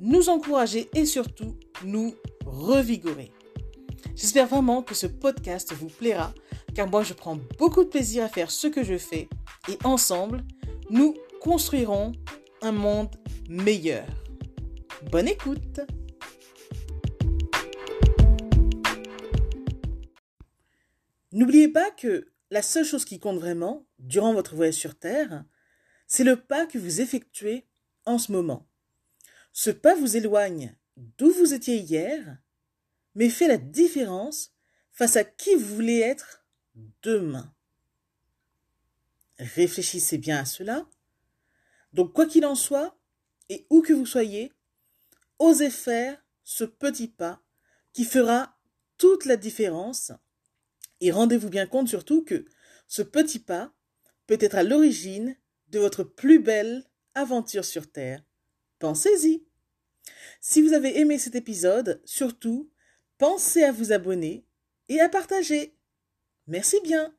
nous encourager et surtout nous revigorer. J'espère vraiment que ce podcast vous plaira car moi je prends beaucoup de plaisir à faire ce que je fais et ensemble, nous construirons un monde meilleur. Bonne écoute N'oubliez pas que la seule chose qui compte vraiment durant votre voyage sur Terre, c'est le pas que vous effectuez en ce moment. Ce pas vous éloigne d'où vous étiez hier, mais fait la différence face à qui vous voulez être demain. Réfléchissez bien à cela. Donc, quoi qu'il en soit, et où que vous soyez, osez faire ce petit pas qui fera toute la différence. Et rendez-vous bien compte surtout que ce petit pas peut être à l'origine de votre plus belle aventure sur Terre. Pensez-y. Si vous avez aimé cet épisode, surtout, pensez à vous abonner et à partager. Merci bien.